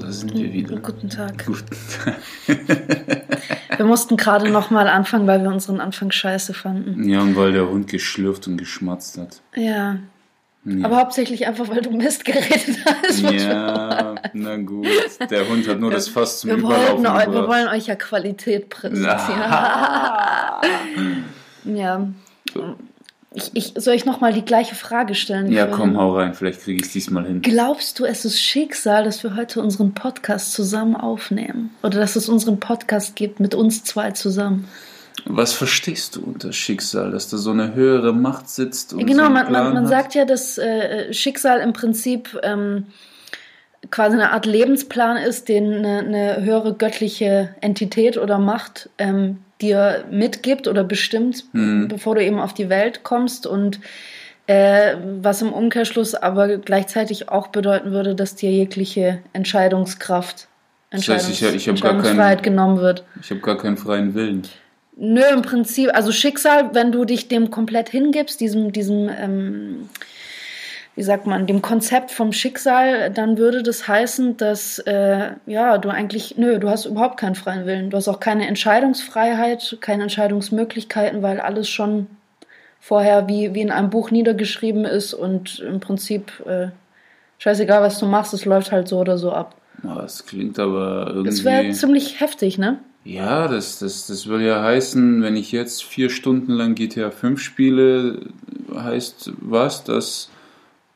da sind wir wieder. Guten Tag. Guten Tag. Wir mussten gerade nochmal anfangen, weil wir unseren Anfang scheiße fanden. Ja, und weil der Hund geschlürft und geschmatzt hat. Ja. Ja. Aber hauptsächlich einfach, weil du Mist geredet hast. Ja, na gut. Der Hund hat nur das Fass zum wir, Überlaufen wollten, eu- wir wollen euch ja Qualität präsentieren. Na. ja. Ich, ich, soll ich nochmal die gleiche Frage stellen? Ja, komm, hau rein. Vielleicht kriege ich es diesmal hin. Glaubst du, es ist Schicksal, dass wir heute unseren Podcast zusammen aufnehmen? Oder dass es unseren Podcast gibt mit uns zwei zusammen? Was verstehst du unter Schicksal? Dass da so eine höhere Macht sitzt und so Genau, einen man, man, man sagt ja, dass äh, Schicksal im Prinzip ähm, quasi eine Art Lebensplan ist, den eine, eine höhere göttliche Entität oder Macht ähm, dir mitgibt oder bestimmt, Mhm. bevor du eben auf die Welt kommst und äh, was im Umkehrschluss aber gleichzeitig auch bedeuten würde, dass dir jegliche Entscheidungskraft, Das heißt, ich- ich gar keinen- Entscheidungsfreiheit genommen wird. Ich habe gar keinen freien Willen. Nö, im Prinzip, also Schicksal, wenn du dich dem komplett hingibst, diesem, diesem, ähm, wie sagt man, dem Konzept vom Schicksal, dann würde das heißen, dass, äh, ja, du eigentlich, nö, du hast überhaupt keinen freien Willen. Du hast auch keine Entscheidungsfreiheit, keine Entscheidungsmöglichkeiten, weil alles schon vorher wie, wie in einem Buch niedergeschrieben ist und im Prinzip, äh, scheißegal, was du machst, es läuft halt so oder so ab. Oh, das klingt aber Das wäre irgendwie. ziemlich heftig, ne? Ja, das, das, das würde ja heißen, wenn ich jetzt vier Stunden lang GTA 5 spiele, heißt was, dass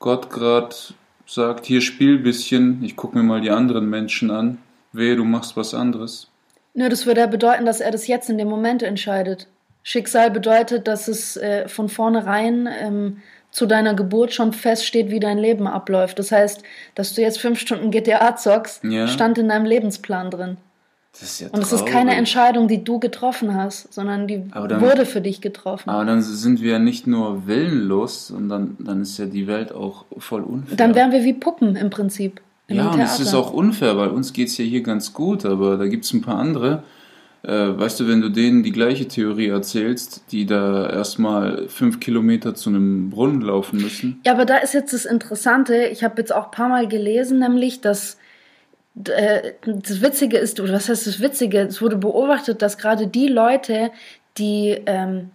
Gott gerade sagt, hier spiel ein bisschen, ich gucke mir mal die anderen Menschen an. Wehe, du machst was anderes. Nö, das würde ja bedeuten, dass er das jetzt in dem Moment entscheidet. Schicksal bedeutet, dass es äh, von vornherein ähm, zu deiner Geburt schon feststeht, wie dein Leben abläuft. Das heißt, dass du jetzt fünf Stunden GTA zockst, Ja. stand in deinem Lebensplan drin. Ja Und es ist keine Entscheidung, die du getroffen hast, sondern die dann- wurde für dich getroffen. Aber dann sind wir ja nicht nur willenlos, sondern dann ist ja die Welt auch voll unfair. Dann wären wir wie Puppen im Prinzip. in Ja, und es ist auch unfair, weil uns geht's ja hier ganz gut, aber da gibt's ein paar andere. Äh, weißt du, wenn du denen die gleiche Theorie erzählst, die da erstmal fünf Kilometer zu einem Brunnen laufen müssen. Ja, aber da ist jetzt das Interessante, ich habe jetzt auch ein paar Mal gelesen, nämlich, dass das Witzige ist, oder was heißt das Witzige? Es wurde beobachtet, dass gerade die Leute, die ähm,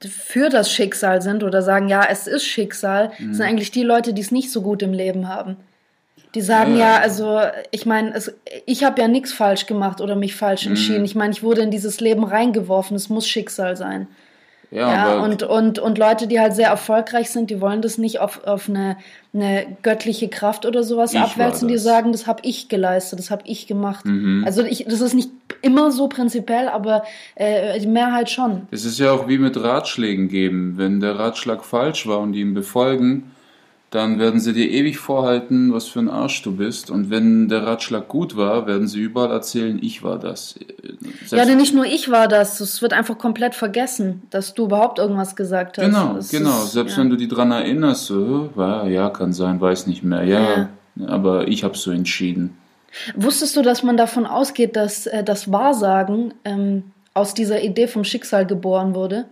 für das Schicksal sind oder sagen, ja, es ist Schicksal, Mhm. sind eigentlich die Leute, die es nicht so gut im Leben haben. Die sagen ja, Ja. also ich meine, ich habe ja nichts falsch gemacht oder mich falsch entschieden. Ich meine, ich wurde in dieses Leben reingeworfen. Es muss Schicksal sein. Ja, Ja, und, und, und Leute, die halt sehr erfolgreich sind, die wollen das nicht auf, auf eine, eine göttliche Kraft oder sowas abwälzen, die sagen, das habe ich geleistet, das habe ich gemacht. Mhm. Also ich, das ist nicht immer so prinzipiell, aber äh, die Mehrheit schon. es ist ja auch wie mit Ratschlägen geben. Wenn der Ratschlag falsch war und die ihm befolgen, dann werden sie dir ewig vorhalten, was für ein Arsch du bist. Und wenn der Ratschlag gut war, werden sie überall erzählen, ich war das. Ja, Selbst- denn nicht nur ich war das, es wird einfach komplett vergessen, dass du überhaupt irgendwas gesagt hast. Genau, Das genau. ist- Selbst ja. wenn du die dran erinnerst, so, ja, ja, kann sein, weiß nicht mehr. Ja, aber ich habe so entschieden. Wusstest du, dass man davon ausgeht, dass äh, das Wahrsagen ähm, aus dieser Idee vom Schicksal geboren wurde?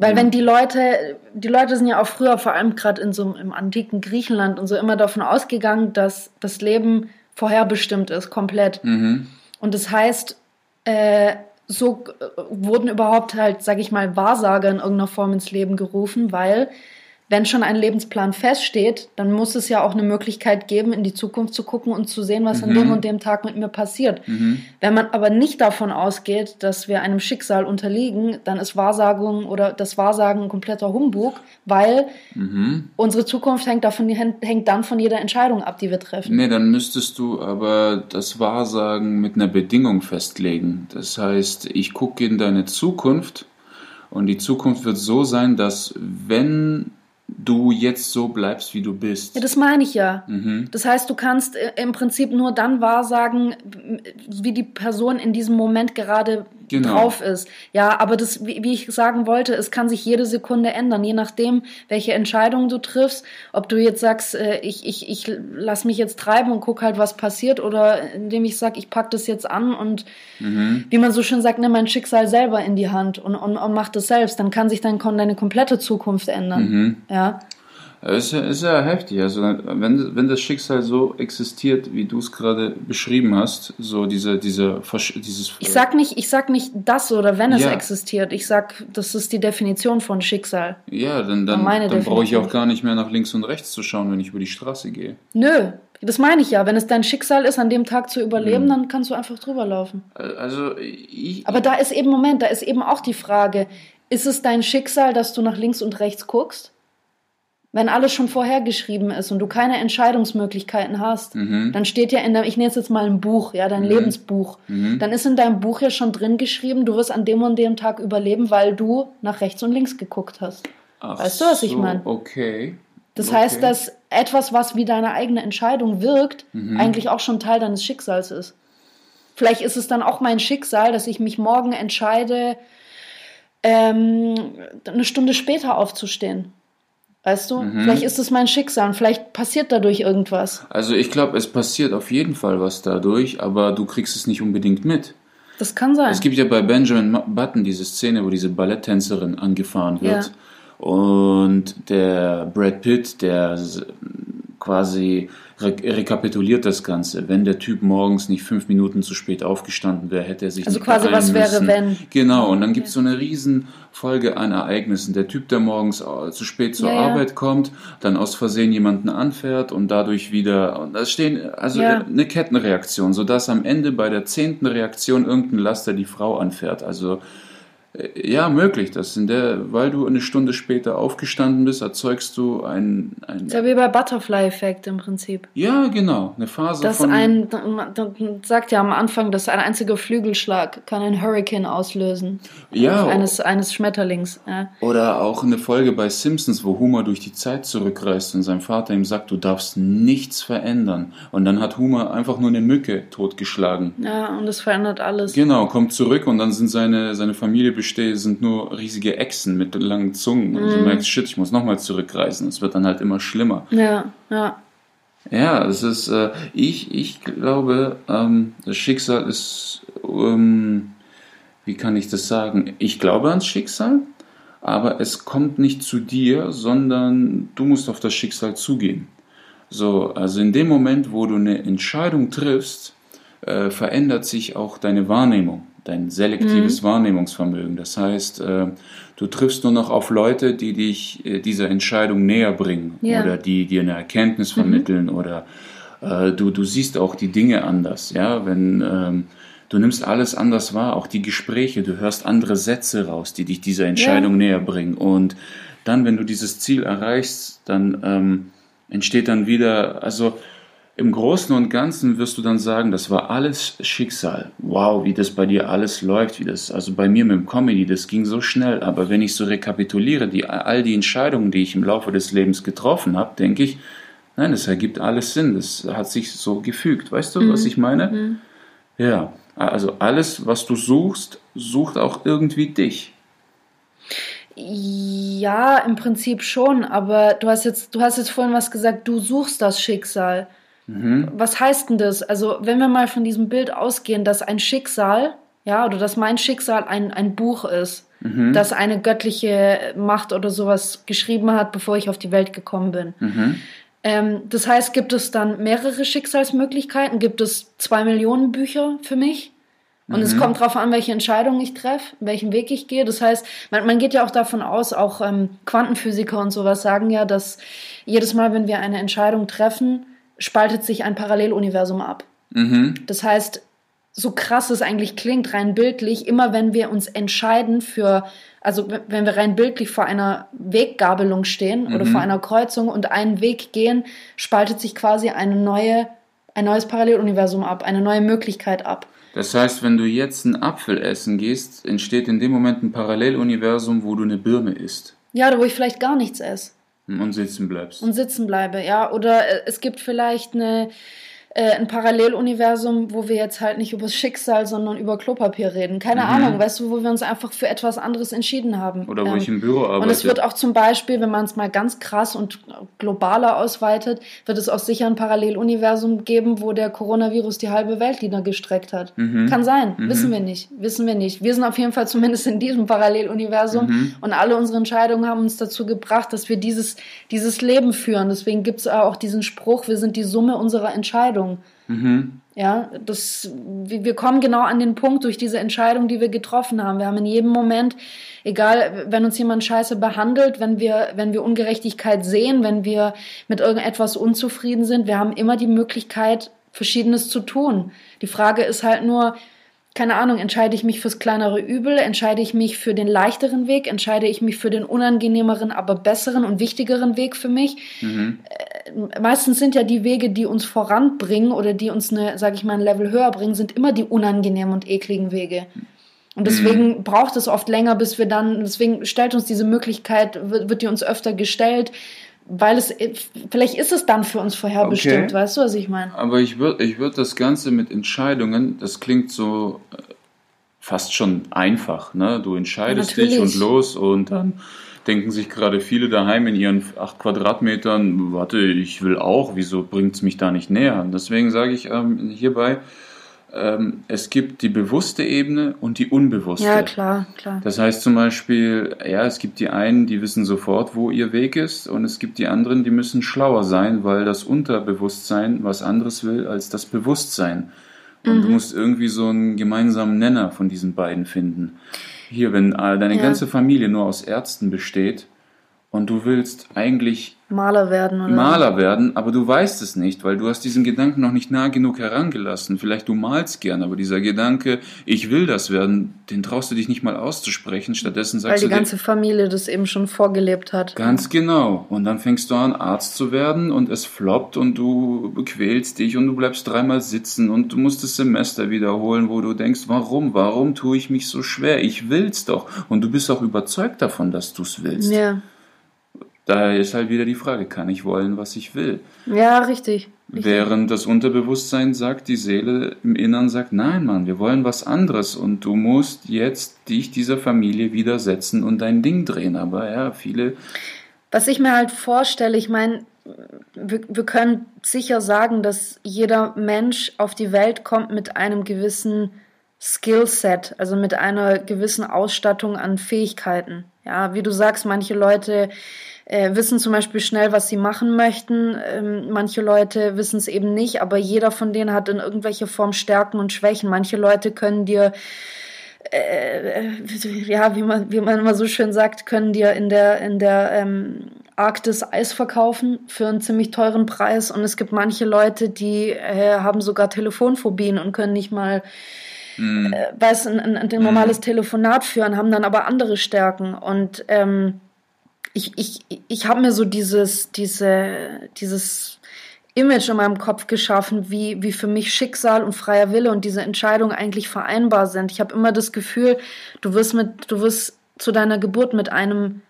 Weil wenn die Leute, die Leute sind ja auch früher, vor allem gerade in so im antiken Griechenland und so immer davon ausgegangen, dass das Leben vorherbestimmt ist, komplett. Mhm. Und das heißt, äh, so äh, wurden überhaupt halt, sag ich mal, Wahrsager in irgendeiner Form ins Leben gerufen, weil wenn schon ein Lebensplan feststeht, dann muss es ja auch eine Möglichkeit geben, in die Zukunft zu gucken und zu sehen, was an dem und dem Tag mit mir passiert. Wenn man aber nicht davon ausgeht, dass wir einem Schicksal unterliegen, dann ist Wahrsagung oder das Wahrsagen ein kompletter Humbug, weil unsere Zukunft hängt, davon, hängt dann von jeder Entscheidung ab, die wir treffen. Nee, dann müsstest du aber das Wahrsagen mit einer Bedingung festlegen. Das heißt, ich gucke in deine Zukunft und die Zukunft wird so sein, dass wenn du jetzt so bleibst, wie du bist. Ja, das meine ich ja. Mhm. Das heißt, du kannst äh, im Prinzip nur dann wahrsagen, wie die Person in diesem Moment gerade Genau. drauf ist. Ja, aber das, wie, wie ich sagen wollte, es kann sich jede Sekunde ändern, je nachdem, welche Entscheidung du triffst. Ob du jetzt sagst, äh, ich, ich, ich lass mich jetzt treiben und guck halt, was passiert, oder indem ich sag, ich pack das jetzt an und Mhm. wie man so schön sagt, nimm mein Schicksal selber in die Hand und, und, und mach das selbst. Dann kann sich dann deine komplette Zukunft ändern. Mhm. Ja. Es ist, ja, heftig. Also wenn, wenn das Schicksal so existiert, wie du es gerade beschrieben hast, so diese, diese, dieses. Ich sag nicht, ich sag nicht das oder wenn es ja. existiert. Ich sag, das ist die Definition von Schicksal. Ja, dann, dann, dann brauche ich auch gar nicht mehr nach links und rechts zu schauen, wenn ich über die Straße gehe. Nö, das meine ich ja. Wenn es dein Schicksal ist, an dem Tag zu überleben, mhm. dann kannst du einfach drüber laufen. Also ich. Aber da ist eben, Moment, da ist eben auch die Frage, ist es dein Schicksal, dass du nach links und rechts guckst? Wenn alles schon vorhergeschrieben ist und du keine Entscheidungsmöglichkeiten hast, mhm. dann steht ja in deinem, ich nenne es jetzt mal ein Buch, ja, dein mhm. Lebensbuch, mhm. dann ist in deinem Buch ja schon drin geschrieben, du wirst an dem und dem Tag überleben, weil du nach rechts und links geguckt hast. Ach weißt du, was ich meine? Okay. Das okay. heißt, dass etwas, was wie deine eigene Entscheidung wirkt, mhm. eigentlich auch schon Teil deines Schicksals ist. Vielleicht ist es dann auch mein Schicksal, dass ich mich morgen entscheide, ähm, eine Stunde später aufzustehen. Weißt du? Mhm. Vielleicht ist es mein Schicksal, vielleicht passiert dadurch irgendwas. Also ich glaube, es passiert auf jeden Fall was dadurch, aber du kriegst es nicht unbedingt mit. Das kann sein. Es gibt ja bei Benjamin Button diese Szene, wo diese Balletttänzerin angefahren wird. Ja. Und der Brad Pitt, der quasi re rekapituliert das Ganze. Wenn der Typ morgens nicht fünf Minuten zu spät aufgestanden wäre, hätte er sich also nicht quasi was wäre wenn genau und dann gibt es so eine riesen Folge an Ereignissen. Der Typ, der morgens äh, zu spät zur ja, Arbeit ja. kommt, dann aus Versehen jemanden anfährt und dadurch wieder und da stehen also ja. eine Kettenreaktion, sodass am Ende bei der zehnten Reaktion irgendein Laster die Frau anfährt. Also ja, möglich. Das in der, weil du eine Stunde später aufgestanden bist, erzeugst du ein. ein ist ja wie bei Butterfly-Effekt im Prinzip. Ja, genau. Eine Phase das von. Ein, man sagt ja am Anfang, dass ein einziger Flügelschlag kann ein Hurricane auslösen. Ja. Eines, eines Schmetterlings. Ja. Oder auch eine Folge bei Simpsons, wo Homer durch die Zeit zurückreist und sein Vater ihm sagt, du darfst nichts verändern. Und dann hat Homer einfach nur eine Mücke totgeschlagen. Ja, und das verändert alles. Genau, kommt zurück und dann sind seine, seine Familie bestehe, sind nur riesige Echsen mit langen Zungen. Und du mhm. merkst, shit, ich muss nochmal zurückreisen. Es wird dann halt immer schlimmer. Ja, ja. Ja, es ist, äh, ich, ich glaube, ähm, das Schicksal ist, ähm, wie kann ich das sagen? Ich glaube ans Schicksal, aber es kommt nicht zu dir, sondern du musst auf das Schicksal zugehen. So, also in dem Moment, wo du eine Entscheidung triffst, äh, verändert sich auch deine Wahrnehmung dein selektives mhm. Wahrnehmungsvermögen. Das heißt, äh, du triffst nur noch auf Leute, die dich äh, dieser Entscheidung näher bringen ja. oder die dir eine Erkenntnis mhm. vermitteln mhm. oder äh, du, du siehst auch die Dinge anders. Ja, wenn ähm, du nimmst alles anders wahr, auch die Gespräche, du hörst andere Sätze raus, die dich dieser Entscheidung ja. näher bringen. Und dann, wenn du dieses Ziel erreichst, dann ähm, entsteht dann wieder, also im Großen und Ganzen wirst du dann sagen, das war alles Schicksal. Wow, wie das bei dir alles läuft, wie das, also bei mir mit dem Comedy, das ging so schnell. Aber wenn ich so rekapituliere, die, all die Entscheidungen, die ich im Laufe des Lebens getroffen habe, denke ich, nein, das ergibt alles Sinn. Das hat sich so gefügt. Weißt du, mhm. was ich meine? Mhm. Ja, also alles, was du suchst, sucht auch irgendwie dich. Ja, im Prinzip schon, aber du hast jetzt, du hast jetzt vorhin was gesagt, du suchst das Schicksal. Mhm. Was heißt denn das? Also, wenn wir mal von diesem Bild ausgehen, dass ein Schicksal, ja, oder dass mein Schicksal ein, ein Buch ist, mhm. das eine göttliche Macht oder sowas geschrieben hat, bevor ich auf die Welt gekommen bin. Mhm. Ähm, das heißt, gibt es dann mehrere Schicksalsmöglichkeiten? Gibt es zwei Millionen Bücher für mich? Und es mhm. kommt darauf an, welche Entscheidung ich treffe, welchen Weg ich gehe. Das heißt, man, man geht ja auch davon aus, auch ähm, Quantenphysiker und sowas sagen ja, dass jedes Mal, wenn wir eine Entscheidung treffen, spaltet sich ein Paralleluniversum ab. Mhm. Das heißt, so krass es eigentlich klingt, rein bildlich, immer wenn wir uns entscheiden für, also wenn wir rein bildlich vor einer Weggabelung stehen mhm. oder vor einer Kreuzung und einen Weg gehen, spaltet sich quasi eine neue, ein neues Paralleluniversum ab, eine neue Möglichkeit ab. Das heißt, wenn du jetzt einen Apfel essen gehst, entsteht in dem Moment ein Paralleluniversum, wo du eine Birne isst. Ja, oder wo ich vielleicht gar nichts esse. Und sitzen bleibst. Und sitzen bleibe, ja. Oder äh, es gibt vielleicht eine, äh, ein Paralleluniversum, wo wir jetzt halt nicht über das Schicksal, sondern über Klopapier reden. Keine mhm. Ahnung, weißt du, wo wir uns einfach für etwas anderes entschieden haben. Oder wo ähm, ich im Büro arbeite. Und es wird auch zum Beispiel, wenn man es mal ganz krass und globaler ausweitet, wird es auch sicher ein Paralleluniversum geben, wo der Coronavirus die halbe Welt niedergestreckt hat. Mhm. Kann sein, mhm. wissen wir nicht, wissen wir nicht. Wir sind auf jeden Fall zumindest in diesem Paralleluniversum mhm. und alle unsere Entscheidungen haben uns dazu gebracht, dass wir dieses, dieses Leben führen. Deswegen gibt es auch diesen Spruch, wir sind die Summe unserer Entscheidungen. Entscheidung. Mhm. Ja, das, wir kommen genau an den Punkt durch diese Entscheidung, die wir getroffen haben. Wir haben in jedem Moment, egal, wenn uns jemand scheiße behandelt, wenn wir, wenn wir Ungerechtigkeit sehen, wenn wir mit irgendetwas unzufrieden sind, wir haben immer die Möglichkeit, Verschiedenes zu tun. Die Frage ist halt nur, keine Ahnung, entscheide ich mich fürs kleinere Übel, entscheide ich mich für den leichteren Weg, entscheide ich mich für den unangenehmeren, aber besseren und wichtigeren Weg für mich. Mhm. Äh, meistens sind ja die Wege, die uns voranbringen oder die uns eine, sage ich mal, ein Level höher bringen, sind immer die unangenehmen und ekligen Wege. Und deswegen mhm. braucht es oft länger, bis wir dann, deswegen stellt uns diese Möglichkeit, wird, wird die uns öfter gestellt, weil es, vielleicht ist es dann für uns vorherbestimmt, okay. weißt du, was ich meine? Aber ich würde ich würd das Ganze mit Entscheidungen, das klingt so äh, fast schon einfach, ne? Du entscheidest ja, dich und los und dann denken sich gerade viele daheim in ihren acht Quadratmetern, warte, ich will auch, wieso bringt es mich da nicht näher? Deswegen sage ich ähm, hierbei, ähm, es gibt die bewusste Ebene und die unbewusste. Ja, klar, klar. Das heißt zum Beispiel, ja, es gibt die einen, die wissen sofort, wo ihr Weg ist, und es gibt die anderen, die müssen schlauer sein, weil das Unterbewusstsein was anderes will als das Bewusstsein. Und mhm. du musst irgendwie so einen gemeinsamen Nenner von diesen beiden finden. Hier, wenn deine ja. ganze Familie nur aus Ärzten besteht und du willst eigentlich Maler werden oder Maler werden, aber du weißt es nicht, weil du hast diesen Gedanken noch nicht nah genug herangelassen. Vielleicht du malst gern, aber dieser Gedanke, ich will das werden, den traust du dich nicht mal auszusprechen. Stattdessen sagst du Weil die ganze dir, Familie das eben schon vorgelebt hat. Ganz genau. Und dann fängst du an, Arzt zu werden und es floppt und du quälst dich und du bleibst dreimal sitzen und du musst das Semester wiederholen, wo du denkst, warum, warum tue ich mich so schwer? Ich will's doch. Und du bist auch überzeugt davon, dass du es willst. Ja. Daher ist halt wieder die Frage, kann ich wollen, was ich will? Ja, richtig. richtig. Während das Unterbewusstsein sagt, die Seele im Innern sagt, nein, Mann, wir wollen was anderes und du musst jetzt dich dieser Familie widersetzen und dein Ding drehen. Aber ja, viele. Was ich mir halt vorstelle, ich meine, wir, wir können sicher sagen, dass jeder Mensch auf die Welt kommt mit einem gewissen Skillset, also mit einer gewissen Ausstattung an Fähigkeiten. Ja, wie du sagst, manche Leute äh, wissen zum Beispiel schnell, was sie machen möchten. Ähm, manche Leute wissen es eben nicht, aber jeder von denen hat in irgendwelcher Form Stärken und Schwächen. Manche Leute können dir äh, ja, wie man, wie man immer so schön sagt, können dir in der, in der ähm, Arktis Eis verkaufen für einen ziemlich teuren Preis. Und es gibt manche Leute, die äh, haben sogar Telefonphobien und können nicht mal mm. äh, weiß, ein, ein, ein normales mm. Telefonat führen, haben dann aber andere Stärken. Und ähm, ich, ich, ich habe mir so dieses, diese, dieses Image in meinem Kopf geschaffen, wie, wie für mich Schicksal und freier Wille und diese Entscheidung eigentlich vereinbar sind. Ich habe immer das Gefühl, du wirst mit, du wirst zu deiner Geburt mit einem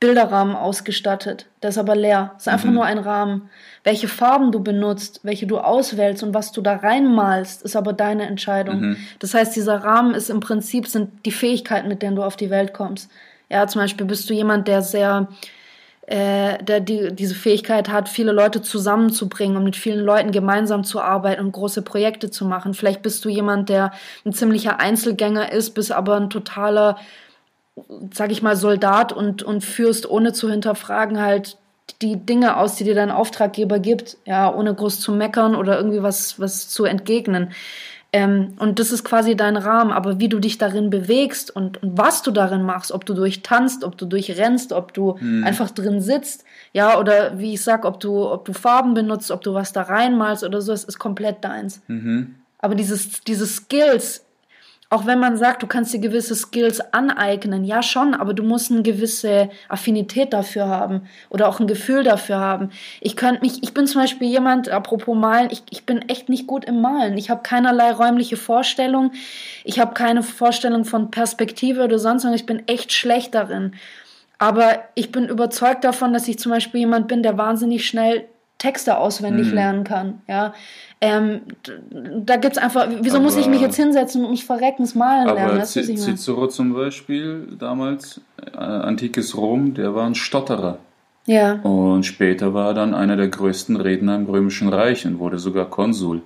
Bilderrahmen ausgestattet. Der ist aber leer. Es ist einfach mhm. nur ein Rahmen. Welche Farben du benutzt, welche du auswählst und was du da reinmalst, ist aber deine Entscheidung. Mhm. Das heißt, dieser Rahmen ist im Prinzip sind die Fähigkeiten, mit denen du auf die Welt kommst. Ja, zum Beispiel bist du jemand, der sehr, äh, der die, diese Fähigkeit hat, viele Leute zusammenzubringen und mit vielen Leuten gemeinsam zu arbeiten und große Projekte zu machen. Vielleicht bist du jemand, der ein ziemlicher Einzelgänger ist, bist aber ein totaler, sag ich mal, Soldat und, und führst ohne zu hinterfragen halt die Dinge aus, die dir dein Auftraggeber gibt, ja, ohne groß zu meckern oder irgendwie was, was zu entgegnen. Ähm, und das ist quasi dein Rahmen. Aber wie du dich darin bewegst und, und was du darin machst, ob du durchtanzt, ob du durchrennst, ob du mhm. einfach drin sitzt, ja, oder wie ich sag, ob du, ob du Farben benutzt, ob du was da reinmalst oder so, es ist komplett deins. Mhm. Aber dieses, diese Skills, auch wenn man sagt, du kannst dir gewisse Skills aneignen, ja schon, aber du musst eine gewisse Affinität dafür haben oder auch ein Gefühl dafür haben. Ich könnte mich, ich bin zum Beispiel jemand, apropos Malen, ich, ich bin echt nicht gut im Malen. Ich habe keinerlei räumliche Vorstellung, ich habe keine Vorstellung von Perspektive oder sonst was, ich bin echt schlecht darin. Aber ich bin überzeugt davon, dass ich zum Beispiel jemand bin, der wahnsinnig schnell Texte auswendig Mhm. lernen kann. Ja, ähm, da gibt's einfach. Wieso muss ich Aber- mich jetzt hinsetzen und mich verreckens malen lernen? Aber ich meine? Cicero zum Beispiel, damals, äh, antikes Rom, der war ein Stotterer. Ja, Und später war er dann einer der größten Redner im Römischen Reich und wurde sogar Konsul.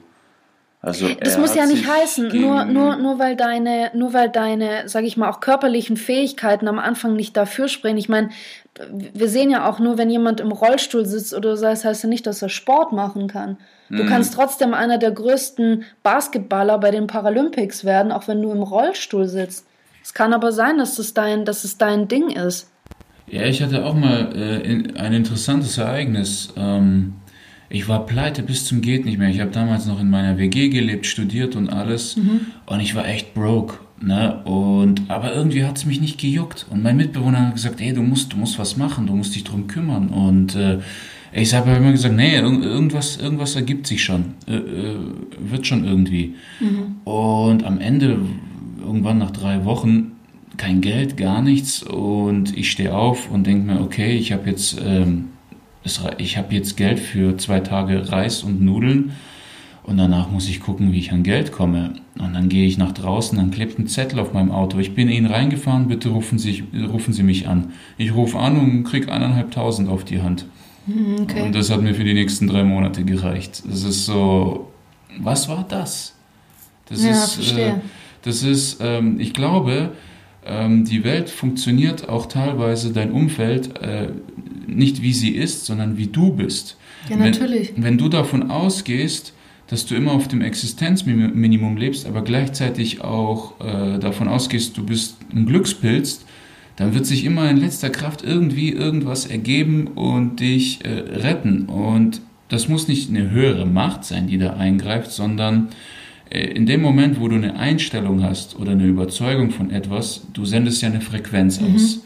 Also das muss ja nicht heißen. Nur, nur, nur weil deine, nur weil deine, sag ich mal, auch körperlichen Fähigkeiten am Anfang nicht dafür sprechen. Ich meine, wir sehen ja auch nur, wenn jemand im Rollstuhl sitzt oder so, das heißt ja nicht, dass er Sport machen kann. Du Mhm. kannst trotzdem einer der größten Basketballer bei den Paralympics werden, auch wenn du im Rollstuhl sitzt. Es kann aber sein, dass es dein, dass es dein Ding ist. Ja, ich hatte auch mal äh, in, ein interessantes Ereignis. Ähm, ich war pleite bis zum geht nicht mehr. Ich habe damals noch in meiner WG gelebt, studiert und alles. Und ich war echt broke. Ne? Und, aber irgendwie hat es mich nicht gejuckt. Und mein Mitbewohner hat gesagt, ey, du musst, du musst was machen, du musst dich drum kümmern. Und äh, ich habe immer gesagt, nee, irg- irgendwas, irgendwas ergibt sich schon. Äh, äh, wird schon irgendwie. Und am Ende, irgendwann nach drei Wochen, kein Geld, gar nichts. Und ich stehe auf und denke mir, okay, ich habe jetzt, ähm, rei- ich habe jetzt Geld für zwei Tage Reis und Nudeln. Und danach muss ich gucken, wie ich an Geld komme. Und dann gehe ich nach draußen, dann klebt ein Zettel auf meinem Auto. Ich bin Ihnen reingefahren, bitte rufen Sie, rufen Sie mich an. Ich rufe an und krieg eineinhalbtausend auf die Hand. Hm, Okay. Und das hat mir für die nächsten drei Monate gereicht. Das ist so, was war das? Das Ja, ist, verstehe. das ist, ähm, ich glaube, ähm, die Welt funktioniert auch teilweise, dein Umfeld, äh, nicht wie sie ist, sondern wie du bist. Ja, Wenn- natürlich. Wenn du davon ausgehst, dass du immer auf dem Existenzminimum lebst, aber gleichzeitig auch äh, davon ausgehst, du bist ein Glückspilz, dann wird sich immer in letzter Kraft irgendwie irgendwas ergeben und dich äh, retten. Und das muss nicht eine höhere Macht sein, die da eingreift, sondern in dem Moment, wo du eine Einstellung hast oder eine Überzeugung von etwas, du sendest ja eine Frequenz aus.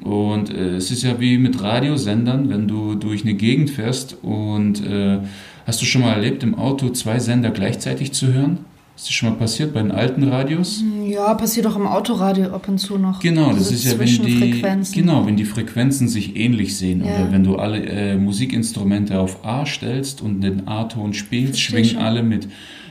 Und äh, es ist ja wie mit Radiosendern, wenn du durch eine Gegend fährst und äh, hast du schon mal erlebt, im Auto zwei Sender gleichzeitig zu hören? Ist das schon mal passiert bei den alten Radios? Ja, passiert auch im Autoradio ab und zu noch. Genau, das Diese ist ja, wenn die, genau, wenn die Frequenzen sich ähnlich sehen Ja. oder wenn du alle äh, Musikinstrumente auf A stellst und den A-Ton spielst, schwingen schon. alle mit.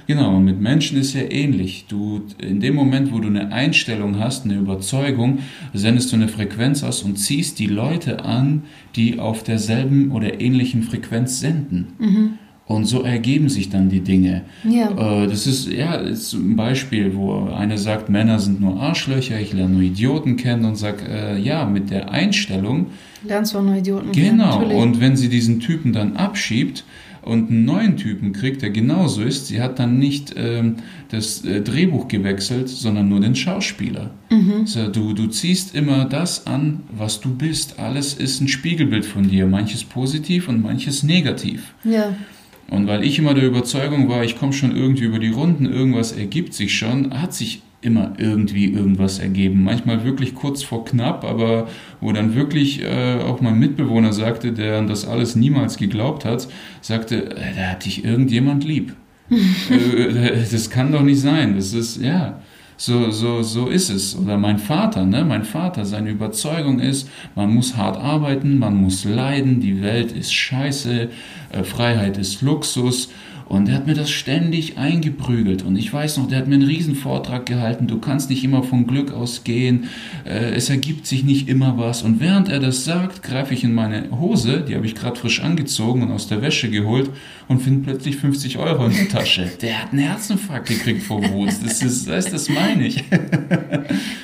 Genau, und mit Menschen ist ja ähnlich. Du, in dem Moment, wo du eine Einstellung hast, eine Überzeugung, sendest du eine Frequenz aus und ziehst die Leute an, die auf derselben oder ähnlichen Frequenz senden. Mhm. Und so ergeben sich dann die Dinge. Ja. Äh, Das ist, ja, ist ein Beispiel, wo einer sagt, Männer sind nur Arschlöcher, ich lerne nur Idioten kennen und sag, äh, ja, mit der Einstellung, Lernst du auch nur Idioten kennen, genau, und wenn sie diesen Typen dann abschiebt und einen neuen Typen kriegt, der genauso ist, sie hat dann nicht ähm, das äh, Drehbuch gewechselt, sondern nur den Schauspieler. Mhm. So, du, du ziehst immer das an, was du bist. Alles ist ein Spiegelbild von dir, manches positiv und manches negativ. Ja. Und weil ich immer der Überzeugung war, ich komme schon irgendwie über die Runden, irgendwas ergibt sich schon, hat sich immer irgendwie irgendwas ergeben. Manchmal wirklich kurz vor knapp, aber wo dann wirklich äh, auch mein Mitbewohner sagte, der an das alles niemals geglaubt hat, sagte, äh, da hat dich irgendjemand lieb. äh, das kann doch nicht sein. Das ist, ja, so, so, so ist es. Oder mein Vater, ne? Mein Vater, seine Überzeugung ist, man muss hart arbeiten, man muss leiden, die Welt ist scheiße, äh, Freiheit ist Luxus. Und er hat mir das ständig eingeprügelt. Und ich weiß noch, der hat mir einen riesen Vortrag gehalten. Du kannst nicht immer von Glück ausgehen. Äh, es ergibt sich nicht immer was. Und während er das sagt, greife ich in meine Hose, die habe ich gerade frisch angezogen und aus der Wäsche geholt und finde plötzlich 50 Euro in der Tasche. Der hat einen Herzinfarkt gekriegt vor Wut. Das ist, das, das meine ich.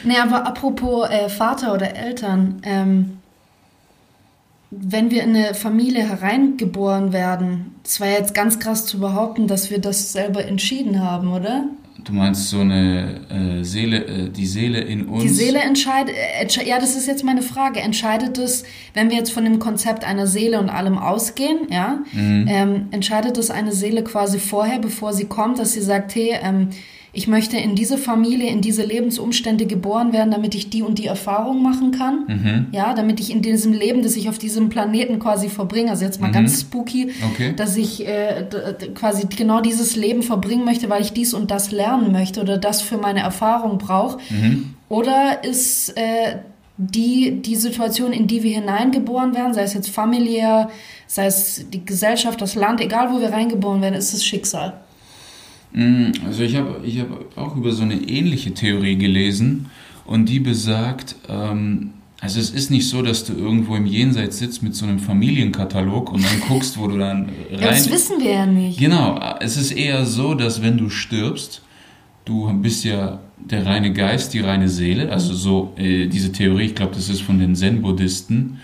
Nee, aber apropos äh, Vater oder Eltern, ähm, wenn wir in eine Familie hereingeboren werden, es war jetzt ganz krass zu behaupten, dass wir das selber entschieden haben, oder? Du meinst so eine äh, Seele, äh, die Seele in uns? Die Seele entscheidet, äh, ja, das ist jetzt meine Frage. Entscheidet es, wenn wir jetzt von dem Konzept einer Seele und allem ausgehen, ja, ähm, entscheidet es eine Seele quasi vorher, bevor sie kommt, dass sie sagt, hey, ähm, ich möchte in diese Familie, in diese Lebensumstände geboren werden, damit ich die und die Erfahrung machen kann, ja, damit ich in diesem Leben, das ich auf diesem Planeten quasi verbringe, also jetzt mal ganz spooky, Okay. dass ich äh, quasi genau dieses Leben verbringen möchte, weil ich dies und das lernen möchte oder das für meine Erfahrung brauche. Oder ist äh, die, die Situation, in die wir hineingeboren werden, sei es jetzt familiär, sei es die Gesellschaft, das Land, egal wo wir reingeboren werden, ist es Schicksal. Mm, also ich habe ich hab auch über so eine ähnliche Theorie gelesen und die besagt, ähm, also es ist nicht so, dass du irgendwo im Jenseits sitzt mit so einem Familienkatalog und dann guckst, wo du dann rein... Ja, das wissen wir ja nicht. Genau, es ist eher so, dass wenn du stirbst, du bist ja der reine Geist, die reine Seele, also so äh, diese Theorie, ich glaube, das ist von den Zen-Buddhisten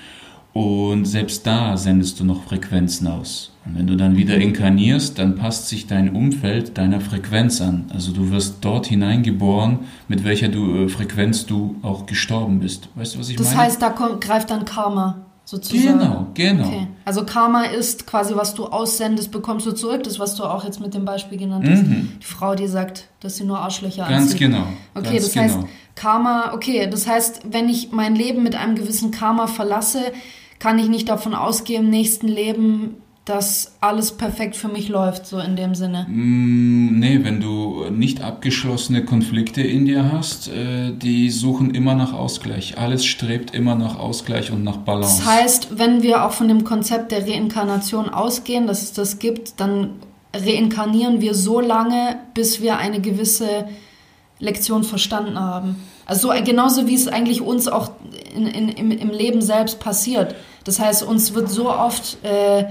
und selbst da sendest du noch Frequenzen aus. Und wenn du dann wieder inkarnierst, dann passt sich dein Umfeld deiner Frequenz an. Also du wirst dort hineingeboren, mit welcher du, äh, Frequenz du auch gestorben bist. Weißt du, was ich das meine? Das heißt, da kommt, greift dann Karma sozusagen. Genau, genau. Okay. Also Karma ist quasi, was du aussendest, bekommst du zurück. Das, was du auch jetzt mit dem Beispiel genannt hast. Mhm. Die Frau, die sagt, dass sie nur Arschlöcher Ganz anzieht. genau. Okay, Ganz das genau. heißt, Karma, okay, das heißt, wenn ich mein Leben mit einem gewissen Karma verlasse, kann ich nicht davon ausgehen, im nächsten Leben dass alles perfekt für mich läuft, so in dem Sinne. Mm, nee, wenn du nicht abgeschlossene Konflikte in dir hast, äh, die suchen immer nach Ausgleich. Alles strebt immer nach Ausgleich und nach Balance. Das heißt, wenn wir auch von dem Konzept der Reinkarnation ausgehen, dass es das gibt, dann reinkarnieren wir so lange, bis wir eine gewisse Lektion verstanden haben. Also so, genauso wie es eigentlich uns auch in, in, im, im Leben selbst passiert. Das heißt, uns wird so oft äh,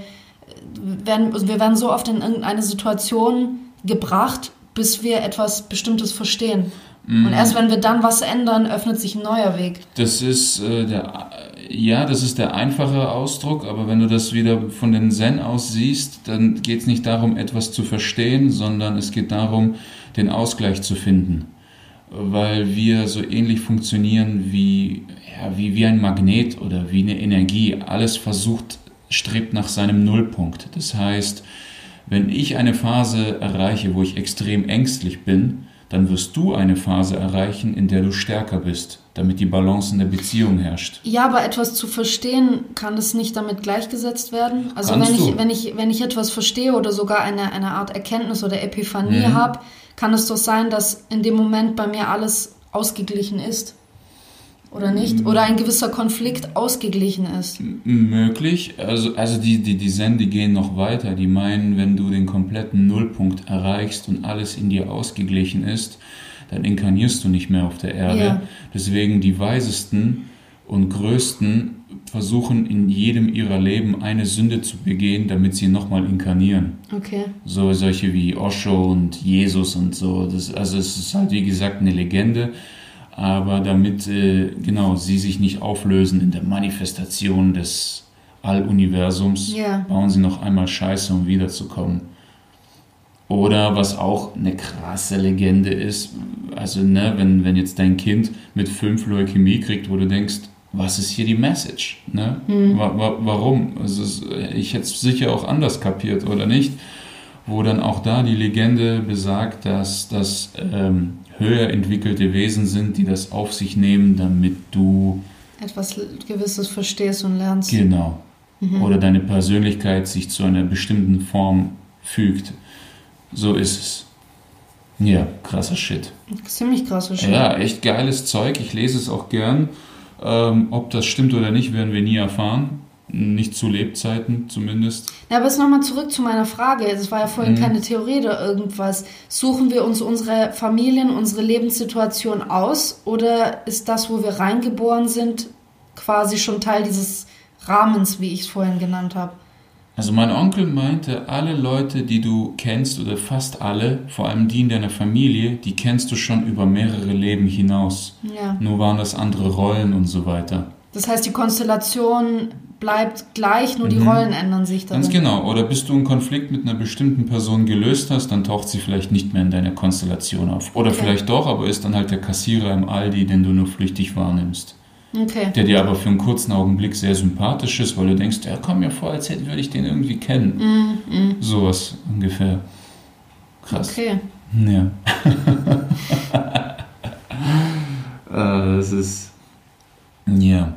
werden, also wir werden so oft in irgendeine Situation gebracht, bis wir etwas Bestimmtes verstehen. Mhm. Und erst wenn wir dann was ändern, öffnet sich ein neuer Weg. Das ist äh, der, ja, das ist der einfache Ausdruck, aber wenn du das wieder von den Zen aus siehst, dann geht es nicht darum, etwas zu verstehen, sondern es geht darum, den Ausgleich zu finden. Weil wir so ähnlich funktionieren wie, ja, wie, wie ein Magnet oder wie eine Energie. Alles versucht strebt nach seinem Nullpunkt. Das heißt, wenn ich eine Phase erreiche, wo ich extrem ängstlich bin, dann wirst du eine Phase erreichen, in der du stärker bist, damit die Balance in der Beziehung herrscht. Ja, aber etwas zu verstehen, kann es nicht damit gleichgesetzt werden? Also wenn ich, wenn, ich, wenn ich etwas verstehe oder sogar eine, eine Art Erkenntnis oder Epiphanie mhm. habe, kann es doch sein, dass in dem Moment bei mir alles ausgeglichen ist. Oder nicht? Oder ein gewisser Konflikt ausgeglichen ist? Möglich. Also, also die, die, die Zen, die gehen noch weiter. Die meinen, wenn du den kompletten Nullpunkt erreichst und alles in dir ausgeglichen ist, dann inkarnierst du nicht mehr auf der Erde. Ja. Deswegen die Weisesten und Größten versuchen in jedem ihrer Leben eine Sünde zu begehen, damit sie nochmal inkarnieren. Okay. So solche wie Osho und Jesus und so. Das, also es ist halt wie gesagt eine Legende aber damit äh, genau sie sich nicht auflösen in der Manifestation des Alluniversums, yeah. bauen sie noch einmal Scheiße, um wiederzukommen. Oder was auch eine krasse Legende ist, also ne, wenn, wenn jetzt dein Kind mit fünf Leukämie kriegt, wo du denkst, was ist hier die Message? Ne? Hm. Wa wa warum? Also ich hätte es sicher auch anders kapiert, oder nicht? Wo dann auch da die Legende besagt, dass das ähm, höher entwickelte Wesen sind, die das auf sich nehmen, damit du etwas Gewisses verstehst und lernst. Genau. Mhm. Oder deine Persönlichkeit sich zu einer bestimmten Form fügt. So ist es. Ja, krasser Shit. Ziemlich krasser Shit. Ja, echt geiles Zeug. Ich lese es auch gern. Ähm, ob das stimmt oder nicht, werden wir nie erfahren. Nicht zu Lebzeiten zumindest. Ja, aber jetzt nochmal zurück zu meiner Frage. Es war ja vorhin mhm. keine Theorie oder irgendwas. Suchen wir uns unsere Familien, unsere Lebenssituation aus oder ist das, wo wir reingeboren sind, quasi schon Teil dieses Rahmens, wie ich es vorhin genannt habe? Also mein Onkel meinte, alle Leute, die du kennst oder fast alle, vor allem die in deiner Familie, die kennst du schon über mehrere Leben hinaus. Ja. Nur waren das andere Rollen und so weiter. Das heißt, die Konstellation bleibt gleich, nur die mhm. Rollen ändern sich dann. Ganz genau. Oder bis du einen Konflikt mit einer bestimmten Person gelöst hast, dann taucht sie vielleicht nicht mehr in deiner Konstellation auf. Oder okay. vielleicht doch, aber ist dann halt der Kassierer im Aldi, den du nur flüchtig wahrnimmst. Okay. Der dir aber für einen kurzen Augenblick sehr sympathisch ist, weil du denkst, er kommt mir vor, als hätte würde ich den irgendwie kennen. Mm. Sowas ungefähr. Krass. Okay. Ja. äh, das ist. Ja.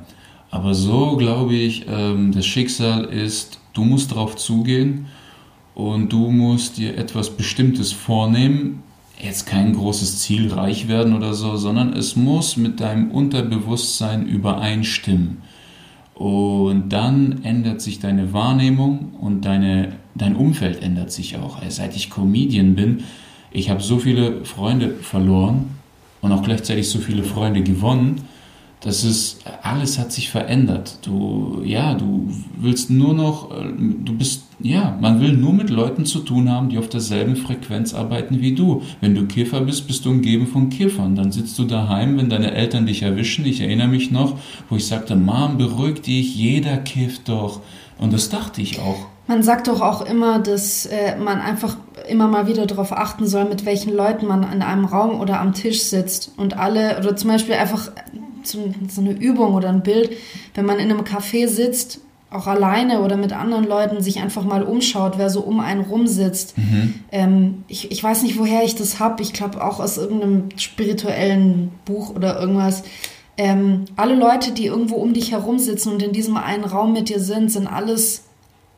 Aber so glaube ich, ähm, das Schicksal ist, du musst darauf zugehen und du musst dir etwas Bestimmtes vornehmen. jetzt kein großes Ziel reich werden oder so, sondern es muss mit deinem Unterbewusstsein übereinstimmen. Und dann ändert sich deine Wahrnehmung und deine, dein Umfeld ändert sich auch. Also seit ich Comedian bin, ich habe so viele Freunde verloren und auch gleichzeitig so viele Freunde gewonnen das ist, alles hat sich verändert. Du, ja, du willst nur noch, äh, du bist, ja, man will nur mit Leuten zu tun haben, die auf derselben Frequenz arbeiten wie du. Wenn du Kiffer bist, bist du umgeben von Kiffern. Dann sitzt du daheim, wenn deine Eltern dich erwischen. Ich erinnere mich noch, wo ich sagte, Mom, beruhig dich, jeder kifft doch. Und das dachte ich auch. Man sagt doch auch immer, dass äh, man einfach immer mal wieder darauf achten soll, mit welchen Leuten man in einem Raum oder am Tisch sitzt. Und alle, oder zum Beispiel einfach so, so eine Übung oder ein Bild, wenn man in einem Café sitzt, auch alleine oder mit anderen Leuten sich einfach mal umschaut, wer so um einen rum sitzt. Mhm. Ähm, ich, ich weiß nicht, woher ich das habe. Ich glaube auch aus irgendeinem spirituellen Buch oder irgendwas. Ähm, alle Leute, die irgendwo um dich herum sitzen und in diesem einen Raum mit dir sind, sind alles